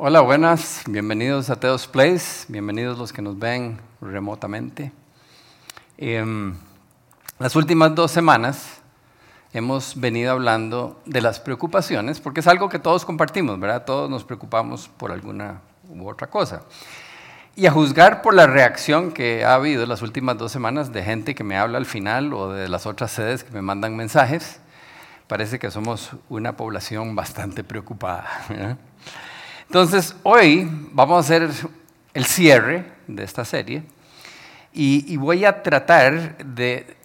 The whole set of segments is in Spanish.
Hola, buenas, bienvenidos a Teos Place, bienvenidos los que nos ven remotamente. Em, las últimas dos semanas hemos venido hablando de las preocupaciones, porque es algo que todos compartimos, ¿verdad? Todos nos preocupamos por alguna u otra cosa. Y a juzgar por la reacción que ha habido las últimas dos semanas de gente que me habla al final o de las otras sedes que me mandan mensajes, parece que somos una población bastante preocupada. Entonces, hoy vamos a hacer el cierre de esta serie y, voy a tratar de,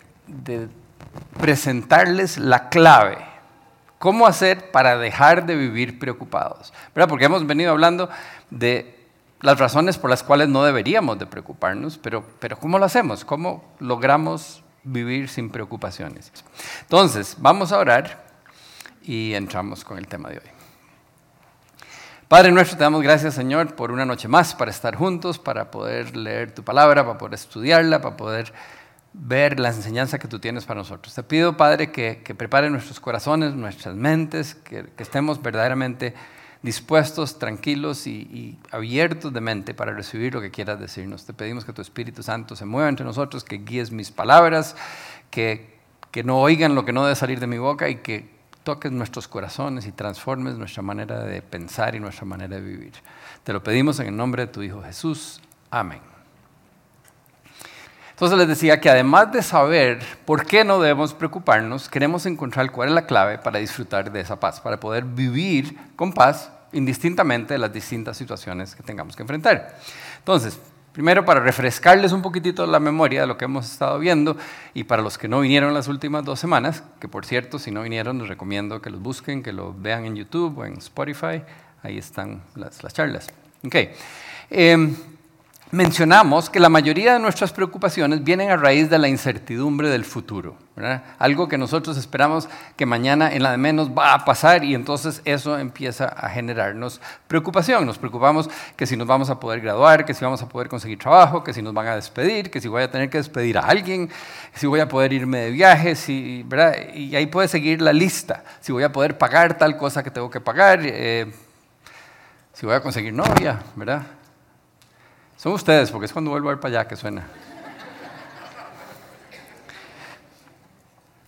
presentarles la clave. ¿Cómo hacer para dejar de vivir preocupados? Porque hemos venido hablando de las razones por las cuales no deberíamos de preocuparnos, pero ¿cómo lo hacemos? ¿Cómo logramos vivir sin preocupaciones. Entonces, vamos a orar y entramos con el tema de hoy. Padre nuestro, te damos gracias, Señor, por una noche más para estar juntos, para poder leer tu palabra, para poder estudiarla, para poder ver la enseñanza que tú tienes para nosotros. Te pido, Padre, que, que prepare nuestros corazones, nuestras mentes, que, estemos verdaderamente dispuestos, tranquilos y, y, abiertos de mente para recibir lo que quieras decirnos. Te pedimos que tu Espíritu Santo se mueva entre nosotros, que guíes mis palabras, que, que no oigan lo que no debe salir de mi boca y que toques nuestros corazones y transformes nuestra manera de pensar y nuestra manera de vivir. Te lo pedimos en el nombre de tu Hijo Jesús. Amén. Entonces les decía que además de saber por qué no debemos preocuparnos, queremos encontrar cuál es la clave para disfrutar de esa paz, para poder vivir con paz indistintamente de las distintas situaciones que tengamos que enfrentar. Entonces, Primero, para refrescarles un poquitito la memoria de lo que hemos estado viendo y para los que no vinieron las últimas dos semanas, que por cierto, si no vinieron, les recomiendo que los busquen, que lo vean en YouTube o en Spotify, ahí están las, charlas. Okay. Em, mencionamos que la mayoría de nuestras preocupaciones vienen a raíz de la incertidumbre del futuro. Algo que nosotros esperamos que mañana en la de menos va a pasar y entonces eso empieza a generarnos preocupación. Nos preocupamos que si nos vamos a poder graduar, que si vamos a poder conseguir trabajo, que si nos van a despedir, que si voy a tener que despedir a alguien, si voy a poder irme de viaje, si, ¿verdad? y ahí puede seguir la lista. Si voy a poder pagar tal cosa que tengo que pagar, eh, si voy a conseguir novia, ¿verdad? Son ustedes, porque es cuando vuelvo a ir para allá que suena.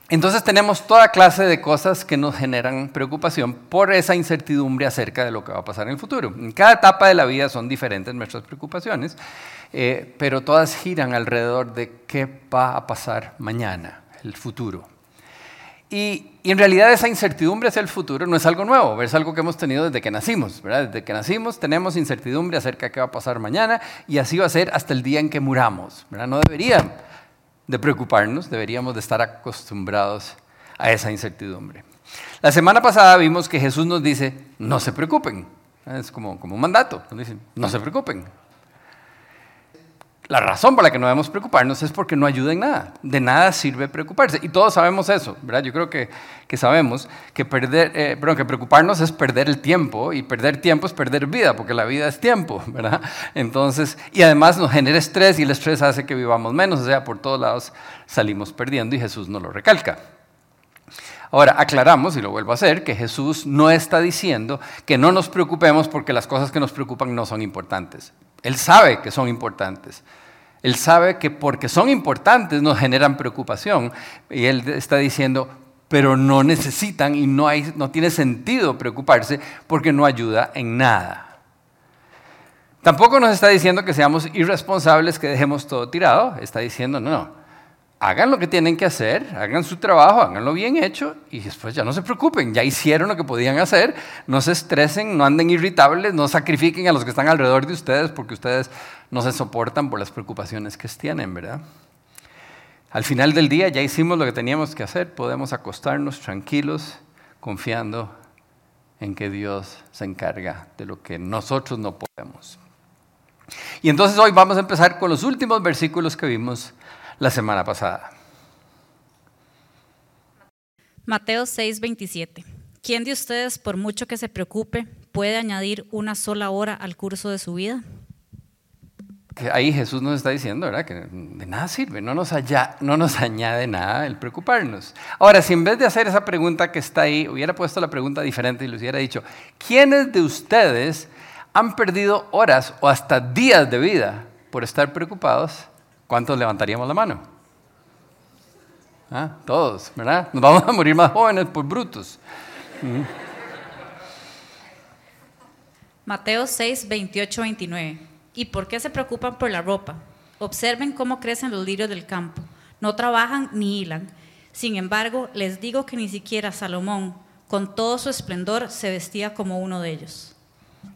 Entonces tenemos toda clase de cosas que nos generan preocupación por esa incertidumbre acerca de lo que va a pasar en el futuro. En cada etapa de la vida son diferentes nuestras preocupaciones, eh, pero todas giran alrededor de qué va a pasar mañana, el futuro. Y, en realidad esa incertidumbre hacia el futuro no es algo nuevo, es algo que hemos tenido desde que nacimos. Desde que nacimos tenemos incertidumbre acerca de qué va a pasar mañana y así va a ser hasta el día en que muramos. No deberían de preocuparnos, deberíamos de estar acostumbrados a esa incertidumbre. La semana pasada vimos que Jesús nos dice, no se preocupen. Es como, como un mandato, nos dice, no se preocupen. La razón por la que no debemos preocuparnos es porque no ayuda en nada. De nada sirve preocuparse. Y todos sabemos eso, ¿verdad? Yo creo que, que sabemos que, perder, eh, que preocuparnos es perder el tiempo y perder tiempo es perder vida, porque la vida es tiempo, ¿verdad? Entonces, y además nos genera estrés y el estrés hace que vivamos menos, o sea, por todos lados salimos perdiendo y Jesús nos lo recalca. Ahora, aclaramos, y lo vuelvo a hacer, que Jesús no está diciendo que no nos preocupemos porque las cosas que nos preocupan no son importantes. Él sabe que son importantes. Él sabe que porque son importantes nos generan preocupación. Y Él está diciendo, pero no necesitan y no, no tiene sentido preocuparse porque no ayuda en nada. Tampoco nos está diciendo que seamos irresponsables, que dejemos todo tirado. Está diciendo, no, no, hagan lo que tienen que hacer, hagan su trabajo, háganlo bien hecho y después ya no se preocupen, ya hicieron lo que podían hacer, no se estresen, no anden irritables, no sacrifiquen a los que están alrededor de ustedes porque ustedes no se soportan por las preocupaciones que tienen, ¿verdad? Al final del día ya hicimos lo que teníamos que hacer, podemos acostarnos tranquilos, confiando en que Dios se encarga de lo que nosotros no podemos. Y entonces hoy vamos a empezar con los últimos versículos que vimos la semana pasada. Mateo 6:27. ¿Quién de ustedes, por mucho que se preocupe, puede añadir una sola hora al curso de su vida? Ahí Jesús nos está diciendo, ¿verdad? Que de nada sirve, no nos, no nos añade nada el preocuparnos. Ahora, si en vez de hacer esa pregunta que está ahí, hubiera puesto la pregunta diferente y le hubiera dicho, ¿quiénes de ustedes han perdido horas o hasta días de vida por estar preocupados, ¿cuántos levantaríamos la mano? ¿Ah? Todos, ¿verdad? Nos vamos a morir más jóvenes por brutos. Mateo 6, 28, 29. ¿Y por qué se preocupan por la ropa? Observen cómo crecen los lirios del campo. No trabajan ni hilan. Sin embargo, les digo que ni siquiera Salomón, con todo su esplendor, se vestía como uno de ellos.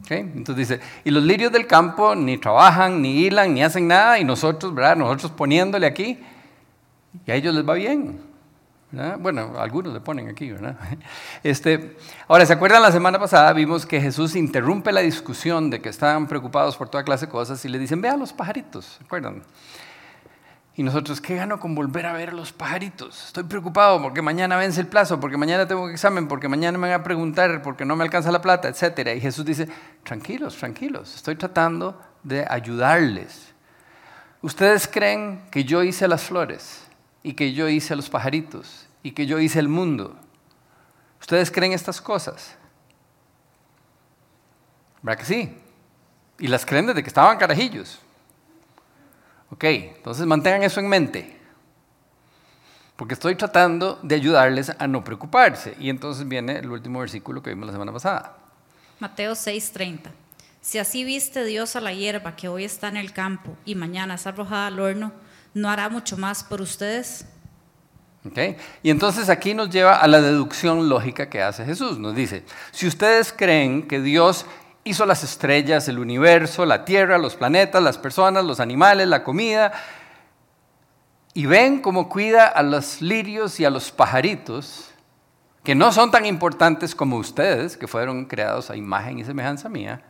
Entonces dice, y los lirios del campo ni trabajan, ni hilan, ni hacen nada, y nosotros, ¿verdad? Nosotros poniéndole aquí, y a ellos les va bien. Bueno, algunos le ponen aquí, ¿verdad? Este, ahora, ¿se acuerdan la semana pasada? Vimos que Jesús interrumpe la discusión de que estaban preocupados por toda clase de cosas y le dicen, vea los pajaritos, ¿se acuerdan? Y nosotros, ¿qué gano con volver a ver los pajaritos? Estoy preocupado porque mañana vence el plazo, porque mañana tengo un examen, porque mañana me van a preguntar, porque no me alcanza la plata, etc. Y Jesús dice, tranquilos, tranquilos, estoy tratando de ayudarles. ¿Ustedes creen que yo hice las flores y que yo hice los pajaritos y que yo hice el mundo? ¿Ustedes creen estas cosas? ¿Verdad que sí? Y las creen desde que estaban carajillos. Ok, entonces mantengan eso en mente. Porque estoy tratando de ayudarles a no preocuparse. Y entonces viene el último versículo que vimos la semana pasada. Mateo 6:30. Si así viste Dios a la hierba que hoy está en el campo y mañana es arrojada al horno, ¿no hará mucho más por ustedes? Okay. Y entonces aquí nos lleva a la deducción lógica que hace Jesús. Nos dice, si ustedes creen que Dios hizo las estrellas, el universo, la tierra, los planetas, las personas, los animales, la comida. Y ven cómo cuida a los lirios y a los pajaritos, que no son tan importantes como ustedes, que fueron creados a imagen y semejanza mía.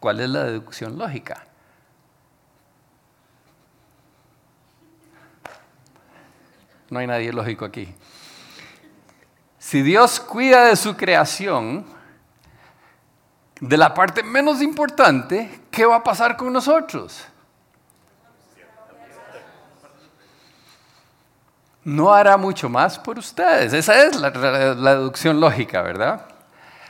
¿Cuál es la deducción lógica? No hay nadie lógico aquí. Si Dios cuida de su creación, de la parte menos importante, ¿qué va a pasar con nosotros? No hará mucho más por ustedes. Esa es la, deducción lógica, ¿verdad?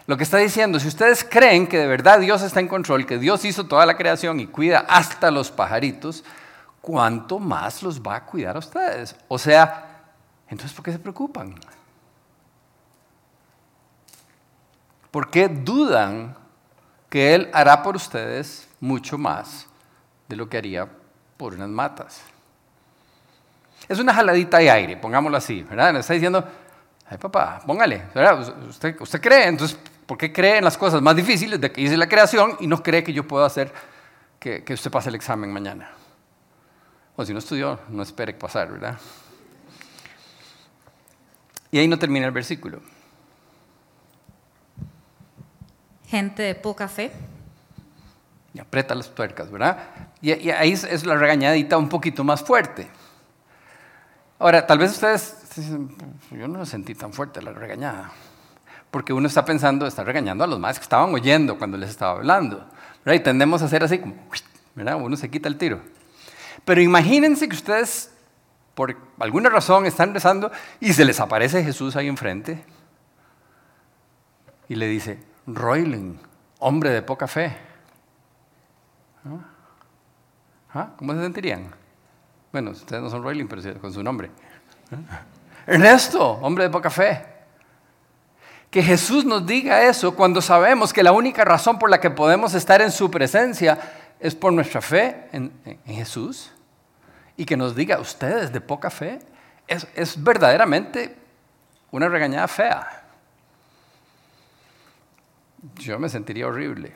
Lo que está diciendo, si ustedes creen que de verdad Dios está en control, que Dios hizo toda la creación y cuida hasta los pajaritos, ¿cuánto más los va a cuidar a ustedes? O sea, entonces ¿por qué se preocupan? ¿Por qué dudan que Él hará por ustedes mucho más de lo que haría por unas matas. Es una jaladita de aire, pongámoslo así, ¿verdad? Le está diciendo, ay papá, póngale, Usted, usted cree, entonces, ¿por qué cree en las cosas más difíciles de que hice la creación y no cree que yo puedo hacer que, que usted pase el examen mañana? O si no estudió, no espere pasar, ¿verdad? Y ahí no termina el versículo. Gente de poca fe. Y aprieta las tuercas, ¿verdad? Y, ahí es, la regañadita un poquito más fuerte. Ahora, tal vez ustedes dicen, yo no lo sentí tan fuerte la regañada. Porque uno está pensando, está regañando a los más que estaban oyendo cuando les estaba hablando. ¿verdad? Y tendemos a hacer así como, ¿verdad? Uno se quita el tiro. Pero imagínense que ustedes, por alguna razón, están rezando y se les aparece Jesús ahí enfrente y le dice, Roiling, hombre de poca fe. ¿Ah? ¿Cómo se sentirían? Bueno, ustedes no son Roiling, pero con su nombre. Ernesto, hombre de poca fe. Que Jesús nos diga eso cuando sabemos que la única razón por la que podemos estar en su presencia es por nuestra fe en, Jesús. Y que nos diga, ustedes de poca fe, es, es verdaderamente una regañada fea yo me sentiría horrible.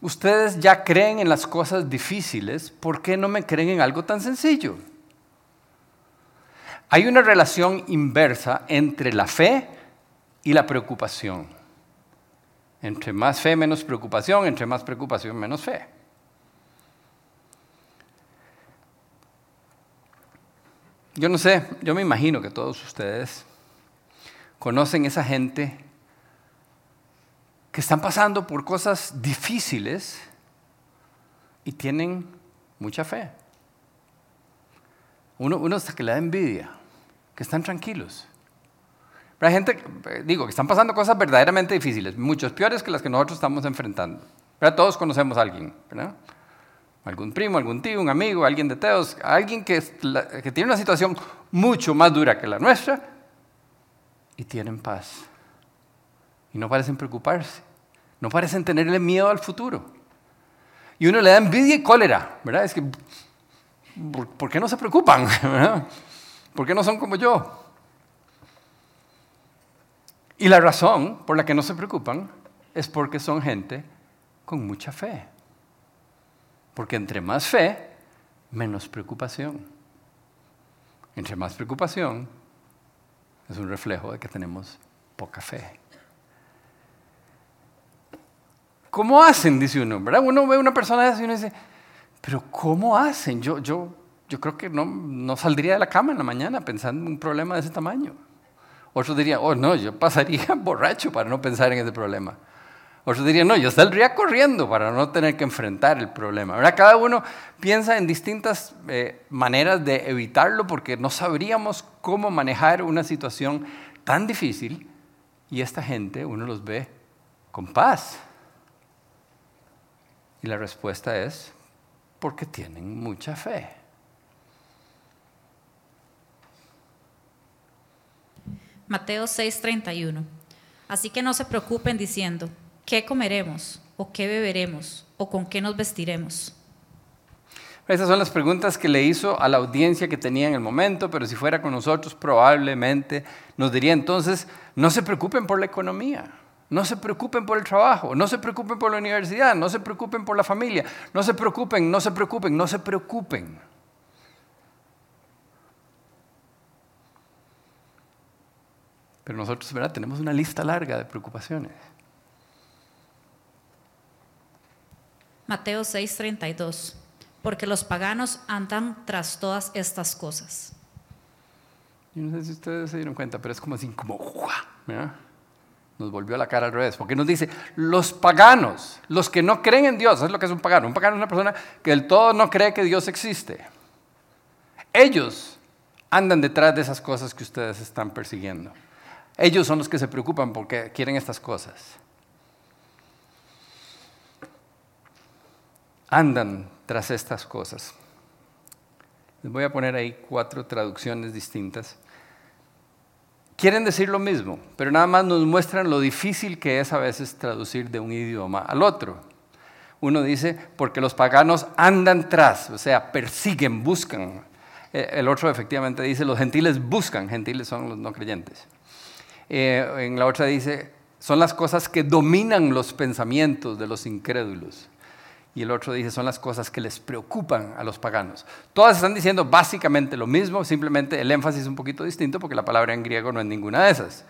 Ustedes ya creen en las cosas difíciles, ¿por qué no me creen en algo tan sencillo? Hay una relación inversa entre la fe y la preocupación. Entre más fe, menos preocupación, entre más preocupación, menos fe. Yo no sé, yo me imagino que todos ustedes conocen esa gente que están pasando por cosas difíciles y tienen mucha fe. Uno, uno hasta que le da envidia, que están tranquilos. Pero hay gente, eh, digo, que están pasando cosas verdaderamente difíciles, muchos peores que las que nosotros estamos enfrentando. ¿Verdad? Todos conocemos a alguien, ¿verdad? Algún primo, algún tío, un amigo, alguien de Teos, alguien que, que tiene una situación mucho más dura que la nuestra y tienen paz. Y no parecen preocuparse, no parecen tenerle miedo al futuro. Y uno le da envidia y cólera, ¿verdad? Es que, ¿por, qué no se preocupan? ¿Por qué no son como yo? Y la razón por la que no se preocupan es porque son gente con mucha fe. Porque entre más fe, menos preocupación. Entre más preocupación, es un reflejo de que tenemos poca fe. ¿Cómo hacen? Dice uno, ¿verdad? Uno ve una persona así y uno dice, pero ¿cómo hacen? Yo, yo, yo creo que no, no saldría de la cama en la mañana pensando en un problema de ese tamaño. Otros dirían, oh no, yo pasaría borracho para no pensar en ese problema. Otros dirían, no, yo saldría corriendo para no tener que enfrentar el problema. Cada uno piensa en distintas eh, maneras de evitarlo porque no sabríamos cómo manejar una situación tan difícil y esta gente uno los ve con paz. Y la respuesta es porque tienen mucha fe. Mateo 6:31. Así que no se preocupen diciendo, ¿qué comeremos? ¿O qué beberemos? ¿O con qué nos vestiremos? Esas son las preguntas que le hizo a la audiencia que tenía en el momento, pero si fuera con nosotros probablemente nos diría entonces, no se preocupen por la economía, no se preocupen por el trabajo, no se preocupen por la universidad, no se preocupen por la familia, no se preocupen, no se preocupen, no se preocupen. Pero nosotros, ¿verdad? Tenemos una lista larga de preocupaciones. Mateo 6:32, porque los paganos andan tras todas estas cosas. Yo no sé si ustedes se dieron cuenta, pero es como así, como, nos volvió la cara al revés, porque nos dice, los paganos, los que no creen en Dios, es lo que es un pagano. Un pagano es una persona que del todo no cree que Dios existe. Ellos andan detrás de esas cosas que ustedes están persiguiendo. Ellos son los que se preocupan porque quieren estas cosas. andan tras estas cosas. Les voy a poner ahí cuatro traducciones distintas. Quieren decir lo mismo, pero nada más nos muestran lo difícil que es a veces traducir de un idioma al otro. Uno dice, porque los paganos andan tras, o sea, persiguen, buscan. Eh, el otro efectivamente dice, los gentiles buscan, gentiles son los no creyentes. Eh, en la otra dice, son las cosas que dominan los pensamientos de los incrédulos y el otro dice son las cosas que les preocupan a los paganos. Todas están diciendo básicamente lo mismo, simplemente el énfasis es un poquito distinto porque la palabra en griego no es ninguna de esas.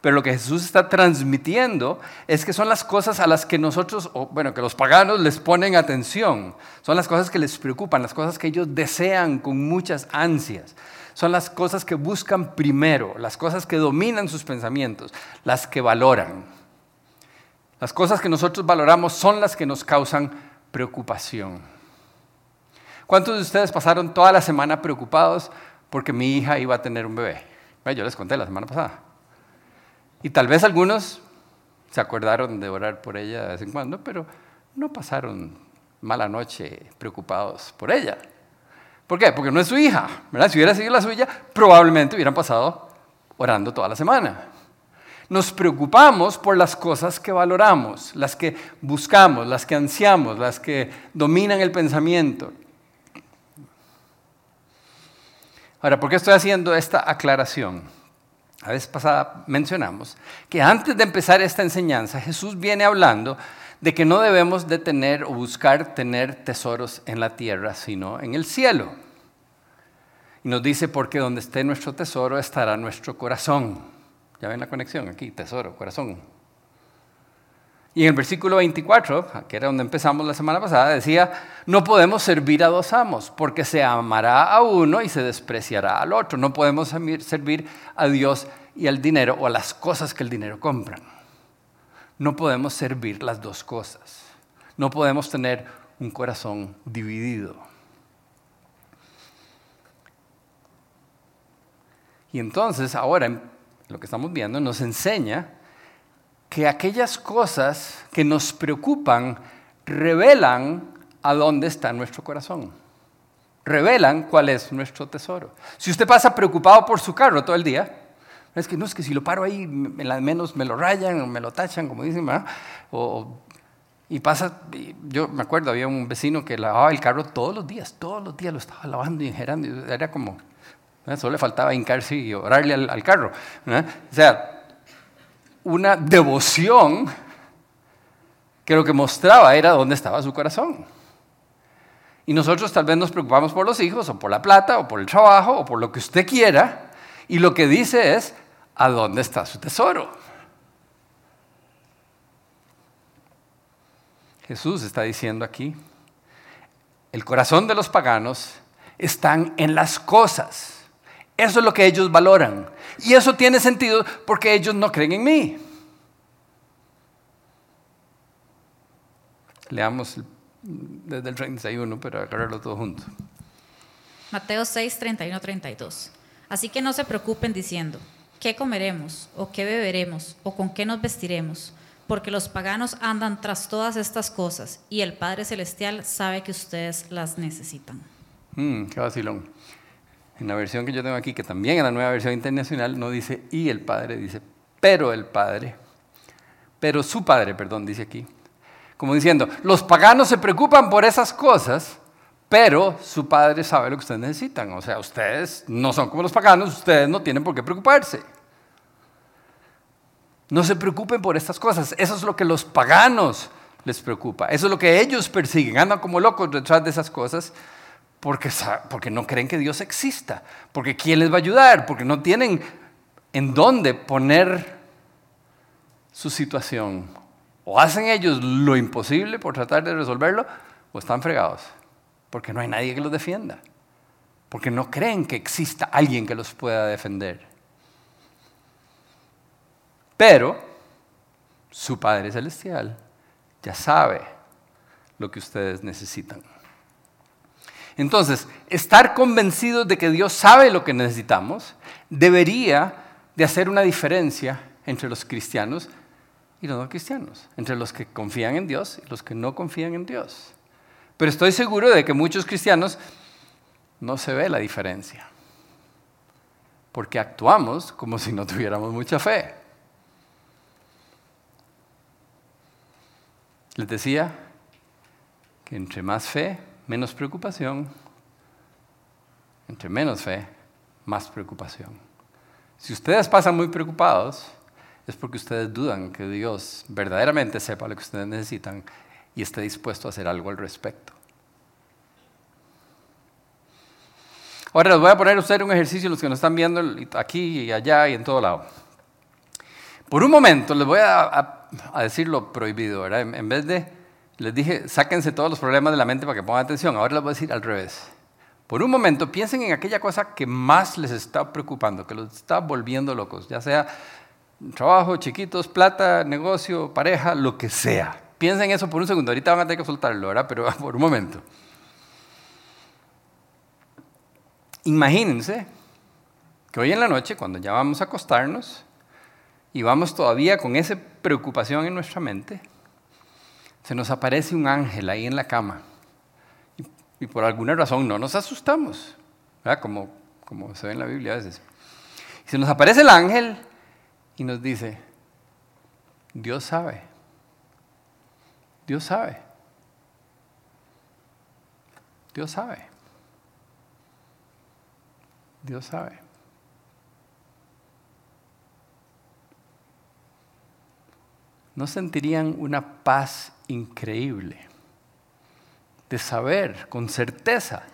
Pero lo que Jesús está transmitiendo es que son las cosas a las que nosotros, o bueno, que los paganos les ponen atención, son las cosas que les preocupan, las cosas que ellos desean con muchas ansias. Son las cosas que buscan primero, las cosas que dominan sus pensamientos, las que valoran. Las cosas que nosotros valoramos son las que nos causan preocupación. ¿Cuántos de ustedes pasaron toda la semana preocupados porque mi hija iba a tener un bebé? Yo les conté la semana pasada. Y tal vez algunos se acordaron de orar por ella de vez en cuando, pero no pasaron mala noche preocupados por ella. ¿Por qué? Porque no es su hija. Si hubiera sido la suya, probablemente hubieran pasado orando toda la semana. Nos preocupamos por las cosas que valoramos, las que buscamos, las que ansiamos, las que dominan el pensamiento. Ahora, ¿por qué estoy haciendo esta aclaración? La vez pasada mencionamos que antes de empezar esta enseñanza, Jesús viene hablando de que no debemos de tener o buscar tener tesoros en la tierra, sino en el cielo. Y nos dice, porque donde esté nuestro tesoro estará nuestro corazón. Ya ven la conexión aquí, tesoro, corazón. Y en el versículo 24, que era donde empezamos la semana pasada, decía, no podemos servir a dos amos, porque se amará a uno y se despreciará al otro. No podemos servir a Dios y al dinero o a las cosas que el dinero compra. No podemos servir las dos cosas. No podemos tener un corazón dividido. Y entonces, ahora lo que estamos viendo, nos enseña que aquellas cosas que nos preocupan revelan a dónde está nuestro corazón. Revelan cuál es nuestro tesoro. Si usted pasa preocupado por su carro todo el día, es que no, es que si lo paro ahí, al menos me lo rayan o me lo tachan, como dicen, ¿verdad? O, y pasa, yo me acuerdo, había un vecino que lavaba el carro todos los días, todos los días lo estaba lavando y enjerando, era como, solo le faltaba hincarse y orarle al, carro. O sea, una devoción que lo que mostraba era dónde estaba su corazón. Y nosotros tal vez nos preocupamos por los hijos, o por la plata, o por el trabajo, o por lo que usted quiera, y lo que dice es, ¿a dónde está su tesoro? Jesús está diciendo aquí, el corazón de los paganos están en las cosas. Eso es lo que ellos valoran. Y eso tiene sentido porque ellos no creen en mí. Leamos desde el 31 para agarrarlo todo junto. Mateo 6, 31, 32. Así que no se preocupen diciendo, ¿qué comeremos? ¿O qué beberemos? ¿O con qué nos vestiremos? porque los paganos andan tras todas estas cosas y el Padre Celestial sabe que ustedes las necesitan. Mm, qué vacilón. En la versión que yo tengo aquí, que también en la nueva versión internacional, no dice y el Padre, dice pero el Padre. Pero su Padre, perdón, dice aquí. Como diciendo, los paganos se preocupan por esas cosas, pero su Padre sabe lo que ustedes necesitan. O sea, ustedes no son como los paganos, ustedes no tienen por qué preocuparse. No se preocupen por estas cosas. Eso es lo que los paganos les preocupa. Eso es lo que ellos persiguen. Andan como locos detrás de esas cosas porque, porque no creen que Dios exista. Porque ¿quién les va a ayudar? Porque no tienen en dónde poner su situación. O hacen ellos lo imposible por tratar de resolverlo o están fregados. Porque no hay nadie que los defienda. Porque no creen que exista alguien que los pueda defender. Pero su Padre Celestial ya sabe lo que ustedes necesitan. Entonces, estar convencidos de que Dios sabe lo que necesitamos debería de hacer una diferencia entre los cristianos y los no cristianos, entre los que confían en Dios y los que no confían en Dios. Pero estoy seguro de que muchos cristianos no se ve la diferencia, porque actuamos como si no tuviéramos mucha fe. Les decía que entre más fe, menos preocupación. Entre menos fe, más preocupación. Si ustedes pasan muy preocupados, es porque ustedes dudan que Dios verdaderamente sepa lo que ustedes necesitan y esté dispuesto a hacer algo al respecto. Ahora les voy a poner a ustedes un ejercicio, los que nos están viendo aquí y allá y en todo lado. Por un momento les voy a a decir lo prohibido, ¿verdad? En, vez de, les dije, sáquense todos los problemas de la mente para que pongan atención, ahora les voy a decir al revés. Por un momento piensen en aquella cosa que más les está preocupando, que los está volviendo locos, ya sea trabajo, chiquitos, plata, negocio, pareja, lo que sea. Piensen en eso por un segundo, ahorita van a tener que soltarlo, ¿verdad? Pero por un momento. Imagínense que hoy en la noche, cuando ya vamos a acostarnos, y vamos todavía con esa preocupación en nuestra mente, se nos aparece un ángel ahí en la cama y, por alguna razón no nos asustamos, Como, como se ve en la Biblia a veces. Y se nos aparece el ángel y nos dice, Dios sabe, Dios sabe, Dios sabe, Dios sabe. ¿no sentirían una paz increíble de saber con certeza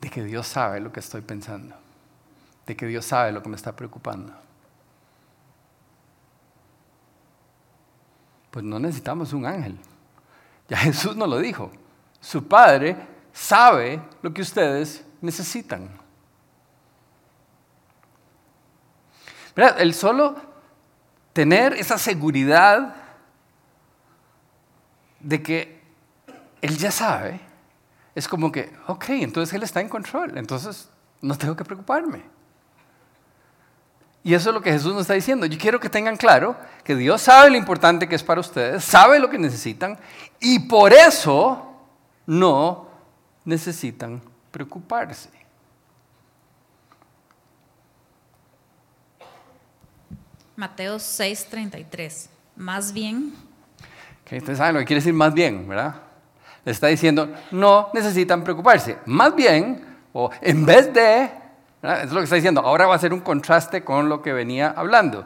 de que Dios sabe lo que estoy pensando, de que Dios sabe lo que me está preocupando? Pues no necesitamos un ángel. Ya Jesús nos lo dijo. Su Padre sabe lo que ustedes necesitan. El solo tener esa seguridad de que Él ya sabe, es como que, ok, entonces Él está en control, entonces no tengo que preocuparme. Y eso es lo que Jesús nos está diciendo. Yo quiero que tengan claro que Dios sabe lo importante que es para ustedes, sabe lo que necesitan y por eso no necesitan preocuparse. Mateo 6:33. Más bien, Que ustedes saben lo que quiere decir más bien, ¿verdad? Le está diciendo, no necesitan preocuparse. Más bien, o en vez de, ¿verdad? es lo que está diciendo, ahora va a ser un contraste con lo que venía hablando.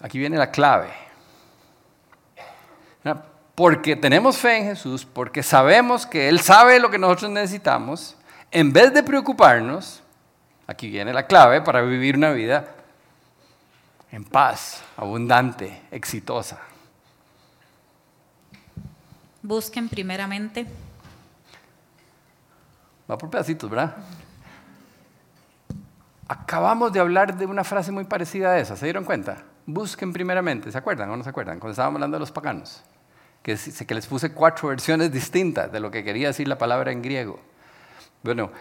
Aquí viene la clave. Porque tenemos fe en Jesús, porque sabemos que Él sabe lo que nosotros necesitamos, en vez de preocuparnos, aquí viene la clave para vivir una vida en paz, abundante, exitosa. busquen primeramente. Va por pedacitos, ¿verdad? Acabamos de hablar de una frase muy parecida a esa, ¿se dieron cuenta? Busquen primeramente, ¿se acuerdan o no se acuerdan? Cuando estábamos hablando de los paganos, que, que les puse cuatro versiones distintas de lo que quería decir la palabra en griego. Bueno,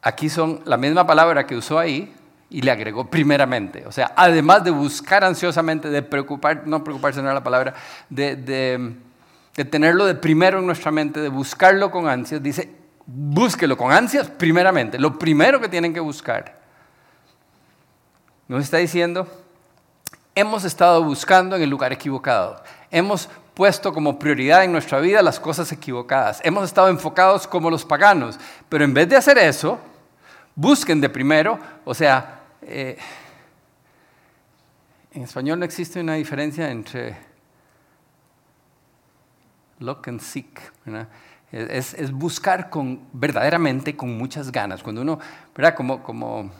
aquí son la misma palabra que usó ahí y le agregó primeramente. O sea, además de buscar ansiosamente, de preocupar, no preocuparse no era la palabra, de, de- tenerlo de primero en nuestra mente, de buscarlo con ansias, dice, búsquelo con ansias primeramente, lo primero que tienen que buscar. Nos está diciendo, hemos estado buscando en el lugar equivocado. Hemos puesto como prioridad en nuestra vida las cosas equivocadas. Hemos estado enfocados como los paganos. Pero en vez de hacer eso, busquen de primero, o sea, eh, en español no existe una diferencia entre look and seek. Es, buscar con, verdaderamente con muchas ganas. Cuando uno, ¿verdad? Como, como,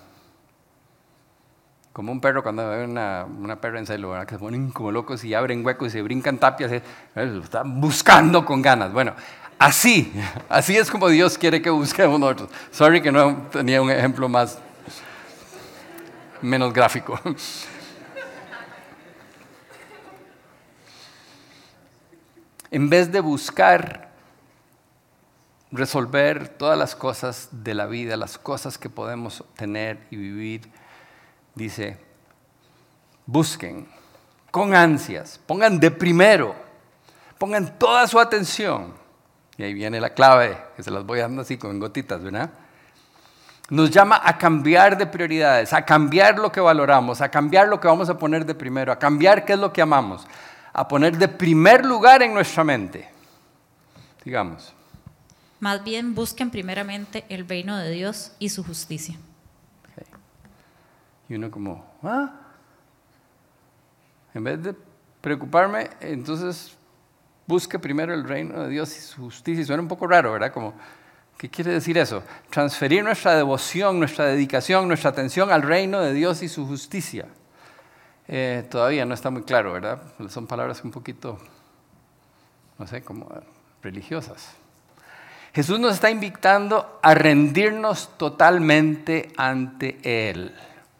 como un perro cuando ve una, una perra en celo, que se ponen como locos y abren huecos y se brincan tapias, están buscando con ganas. Bueno, así, así es como Dios quiere que busquemos nosotros. Sorry que no tenía un ejemplo más, menos gráfico. En vez de buscar resolver todas las cosas de la vida, las cosas que podemos tener y vivir, dice, busquen con ansias, pongan de primero, pongan toda su atención. Y ahí viene la clave, que se las voy dando así con gotitas, ¿verdad? Nos llama a cambiar de prioridades, a cambiar lo que valoramos, a cambiar lo que vamos a poner de primero, a cambiar qué es lo que amamos, a poner de primer lugar en nuestra mente. Digamos. Más bien busquen primeramente el reino de Dios y su justicia. Ok. Y uno como, ¿ah? En vez de preocuparme, entonces busque primero el reino de Dios y su justicia. Y suena un poco raro, ¿verdad? Como, ¿qué quiere decir eso? Transferir nuestra devoción, nuestra dedicación, nuestra atención al reino de Dios y su justicia. Eh, todavía no está muy claro, ¿verdad? Son palabras un poquito, no sé, como religiosas. Jesús nos está invitando a rendirnos totalmente ante Él,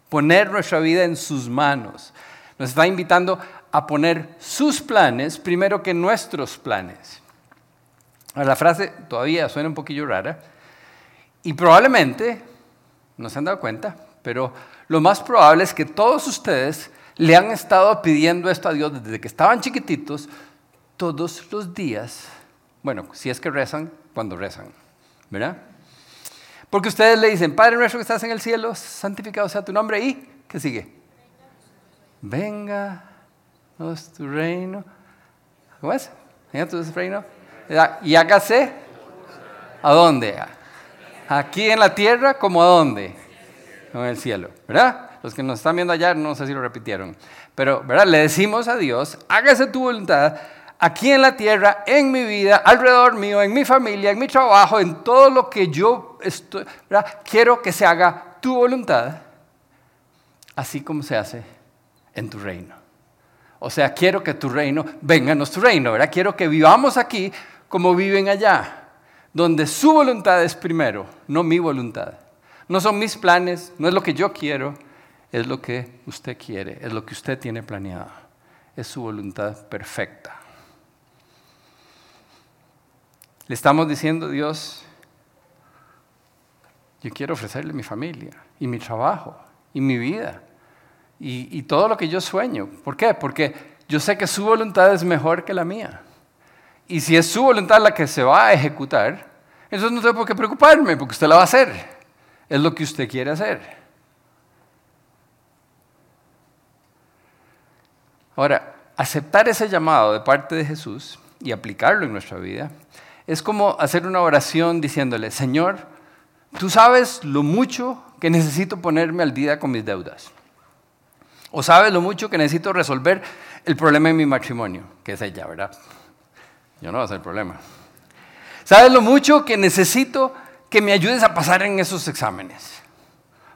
poner nuestra vida en sus manos. Nos está invitando a poner sus planes primero que nuestros planes. La frase todavía suena un poquillo rara y probablemente, no se han dado cuenta, pero lo más probable es que todos ustedes le han estado pidiendo esto a Dios desde que estaban chiquititos, todos los días. Bueno, si es que rezan, cuando rezan, ¿verdad? Porque ustedes le dicen, Padre nuestro que estás en el cielo, santificado sea tu nombre, y ¿qué sigue? Venga, tu reino. ¿Cómo es? Venga tu reino. Y hágase, ¿a dónde? Aquí en la tierra, como a dónde? En el cielo, ¿verdad? Los que nos están viendo allá, no sé si lo repitieron. Pero, ¿verdad? Le decimos a Dios, hágase tu voluntad aquí en la tierra, en mi vida, alrededor mío, en mi familia, en mi trabajo, en todo lo que yo estoy, quiero que se haga tu voluntad, así como se hace en tu reino. O sea, quiero que tu reino venga a nuestro reino, ¿verdad? Quiero que vivamos aquí como viven allá, donde su voluntad es primero, no mi voluntad. No son mis planes, no es lo que yo quiero, es lo que usted quiere, es lo que usted tiene planeado. Es su voluntad perfecta. Le estamos diciendo, Dios, yo quiero ofrecerle mi familia y mi trabajo y mi vida y, y todo lo que yo sueño. ¿Por qué? Porque yo sé que su voluntad es mejor que la mía. Y si es su voluntad la que se va a ejecutar, entonces no tengo por qué preocuparme, porque usted la va a hacer. Es lo que usted quiere hacer. Ahora, aceptar ese llamado de parte de Jesús y aplicarlo en nuestra vida es como hacer una oración diciéndole, Señor, tú sabes lo mucho que necesito ponerme al día con mis deudas. O sabes lo mucho que necesito resolver el problema en mi matrimonio, que es ella, ¿verdad? Yo no voy a ser el problema. Sabes lo mucho que necesito que me ayudes a pasar en esos exámenes.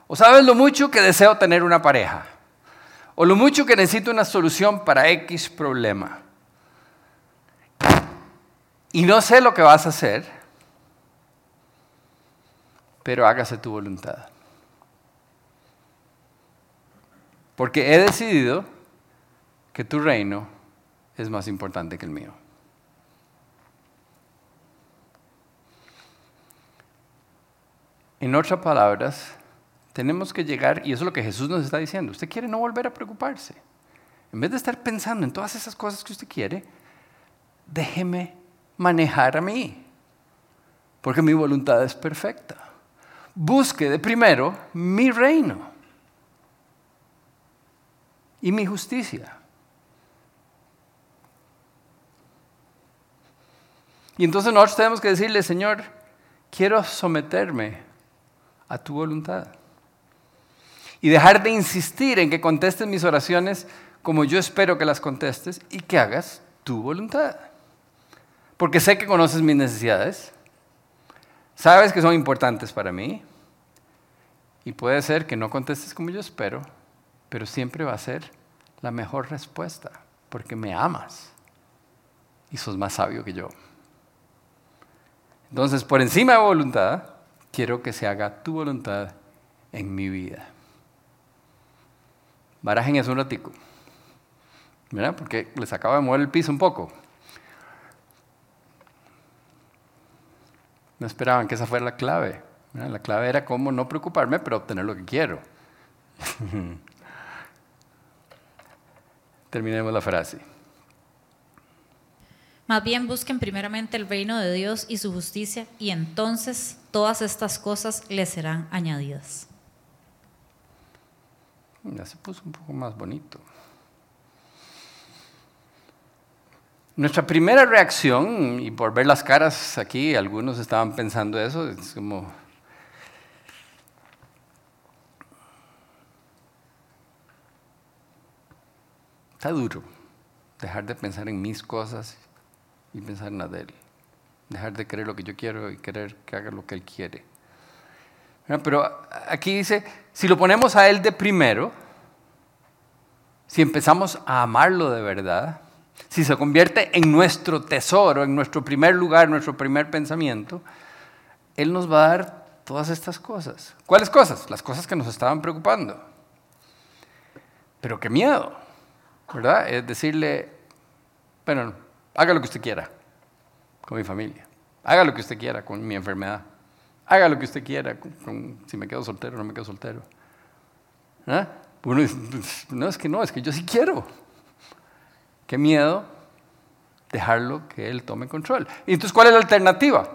O sabes lo mucho que deseo tener una pareja. O lo mucho que necesito una solución para X problema. Y no sé lo que vas a hacer, pero hágase tu voluntad. Porque he decidido que tu reino es más importante que el mío. En otras palabras, tenemos que llegar, y eso es lo que Jesús nos está diciendo, usted quiere no volver a preocuparse. En vez de estar pensando en todas esas cosas que usted quiere, déjeme manejar a mí, porque mi voluntad es perfecta. Busque de primero mi reino y mi justicia. Y entonces nosotros tenemos que decirle, Señor, quiero someterme a tu voluntad. Y dejar de insistir en que contestes mis oraciones como yo espero que las contestes y que hagas tu voluntad. Porque sé que conoces mis necesidades, sabes que son importantes para mí y puede ser que no contestes como yo espero, pero siempre va a ser la mejor respuesta porque me amas y sos más sabio que yo. Entonces, por encima de voluntad, quiero que se haga tu voluntad en mi vida. Barajen eso un ratico. ¿Verdad? Porque les acaba de mover el piso un poco. No esperaban que esa fuera la clave. La clave era cómo no preocuparme, pero obtener lo que quiero. Terminemos la frase. Más bien busquen primeramente el reino de Dios y su justicia, y entonces todas estas cosas les serán añadidas. Ya se puso un poco más bonito. Nuestra primera reacción, y por ver las caras aquí, algunos estaban pensando eso, es como... Está duro dejar de pensar en mis cosas y pensar en la de Él. Dejar de querer lo que yo quiero y querer que haga lo que Él quiere. Pero aquí dice, si lo ponemos a Él de primero, si empezamos a amarlo de verdad, si se convierte en nuestro tesoro, en nuestro primer lugar, nuestro primer pensamiento, Él nos va a dar todas estas cosas. ¿Cuáles cosas? Las cosas que nos estaban preocupando. Pero qué miedo, ¿verdad? Es decirle, bueno, haga lo que usted quiera con mi familia, haga lo que usted quiera con mi enfermedad, haga lo que usted quiera con, si me quedo soltero o no me quedo soltero. ¿Ah? Uno dice, no, es que no, es que yo sí quiero. Qué miedo dejarlo que Él tome control. ¿Y entonces cuál es la alternativa?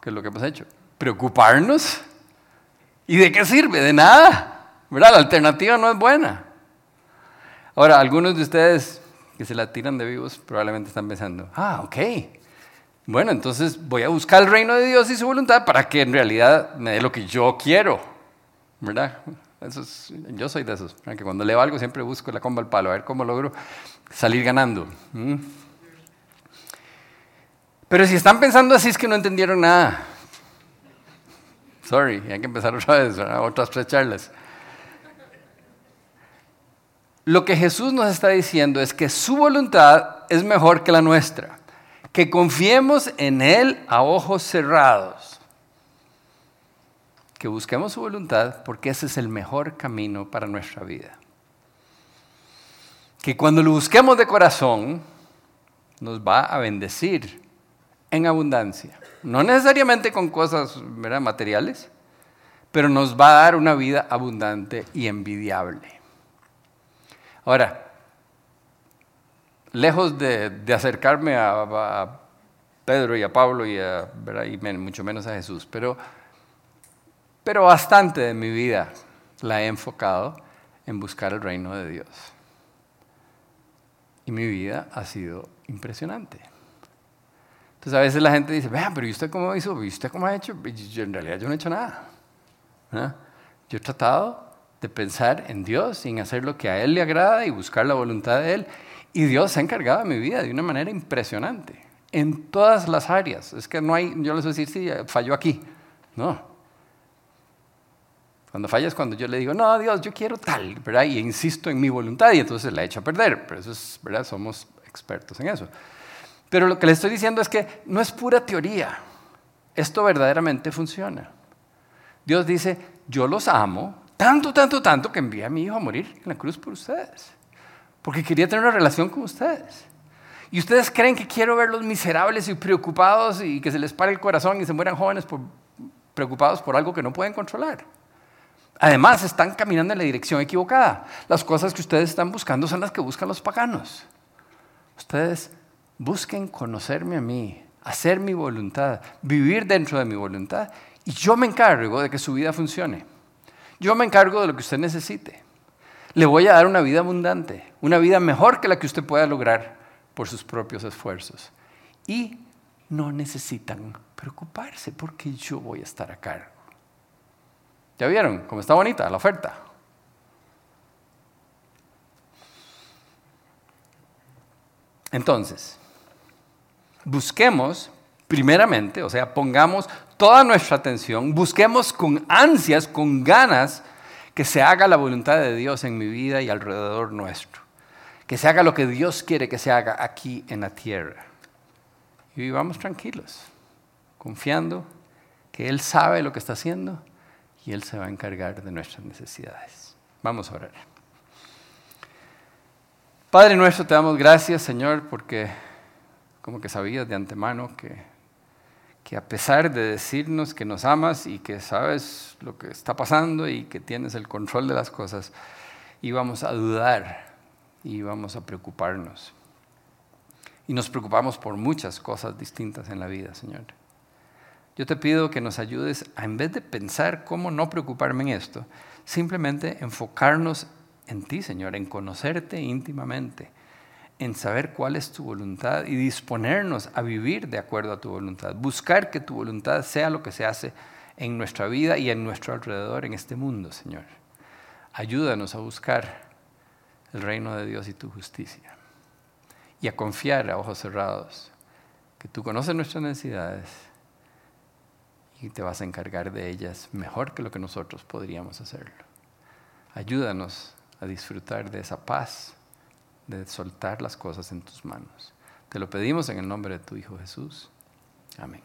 ¿Qué es lo que hemos hecho? Preocuparnos. ¿Y de qué sirve? De nada. ¿Verdad? La alternativa no es buena. Ahora, algunos de ustedes que se la tiran de vivos probablemente están pensando, ah, ok. Bueno, entonces voy a buscar el reino de Dios y su voluntad para que en realidad me dé lo que yo quiero. ¿Verdad? yo soy de esos, que cuando leo algo siempre busco la comba al palo, a ver cómo logro salir ganando. Pero si están pensando así es que no entendieron nada. Sorry, hay que empezar otra vez, otras tres charlas. Lo que Jesús nos está diciendo es que su voluntad es mejor que la nuestra, que confiemos en Él a ojos cerrados que busquemos su voluntad porque ese es el mejor camino para nuestra vida. Que cuando lo busquemos de corazón, nos va a bendecir en abundancia. No necesariamente con cosas materiales, pero nos va a dar una vida abundante y envidiable. Ahora, lejos de, acercarme a, Pedro y a Pablo y, a, y mucho menos a Jesús, pero, pero bastante de mi vida la he enfocado en buscar el reino de Dios. Y mi vida ha sido impresionante. Entonces a veces la gente dice, vean, pero ¿y usted cómo hizo? ¿Y usted cómo ha hecho? yo, en realidad yo no he hecho nada. Yo he tratado de pensar en Dios y en hacer lo que a Él le agrada y buscar la voluntad de Él. Y Dios se ha encargado de mi vida de una manera impresionante, en todas las áreas. Es que no hay, yo les voy a decir, sí, falló aquí. No. Cuando falla es cuando yo le digo, no, Dios, yo quiero tal, ¿verdad? Y insisto en mi voluntad y entonces la echo a perder. Pero eso es, ¿verdad? Somos expertos en eso. Pero lo que le estoy diciendo es que no es pura teoría. Esto verdaderamente funciona. Dios dice, yo los amo, tanto, tanto, tanto que envié a mi hijo a morir en la cruz por ustedes. Porque quería tener una relación con ustedes. Y ustedes creen que quiero verlos miserables y preocupados y que se les pare el corazón y se mueran jóvenes preocupados por algo que no pueden controlar. Además, están caminando en la dirección equivocada. Las cosas que ustedes están buscando son las que buscan los paganos. Ustedes busquen conocerme a mí, hacer mi voluntad, vivir dentro de mi voluntad y yo me encargo de que su vida funcione. Yo me encargo de lo que usted necesite. Le voy a dar una vida abundante, una vida mejor que la que usted pueda lograr por sus propios esfuerzos. Y no necesitan preocuparse porque yo voy a estar a cargo. ¿Ya vieron cómo está bonita la oferta? Entonces, busquemos primeramente, o sea, pongamos toda nuestra atención, busquemos con ansias, con ganas, que se haga la voluntad de Dios en mi vida y alrededor nuestro. Que se haga lo que Dios quiere que se haga aquí en la tierra. Y vivamos tranquilos, confiando que Él sabe lo que está haciendo y Él se va a encargar de nuestras necesidades. Vamos a orar. Padre nuestro, te damos gracias, Señor, porque como que sabías de antemano que que a pesar de decirnos que nos amas y que sabes lo que está pasando y que tienes el control de las cosas, íbamos a dudar y íbamos a preocuparnos. Y nos preocupamos por muchas cosas distintas en la vida, Señor. Yo te pido que nos ayudes a, en vez de pensar cómo no preocuparme en esto, simplemente enfocarnos en ti, Señor, en conocerte íntimamente en saber cuál es tu voluntad y disponernos a vivir de acuerdo a tu voluntad. Buscar que tu voluntad sea lo que se hace en nuestra vida y en nuestro alrededor, en este mundo, Señor. Ayúdanos a buscar el reino de Dios y tu justicia. Y a confiar a ojos cerrados que tú conoces nuestras necesidades y te vas a encargar de ellas mejor que lo que nosotros podríamos hacerlo. Ayúdanos a disfrutar de esa paz de soltar las cosas en tus manos. Te lo pedimos en el nombre de tu Hijo Jesús. Amén.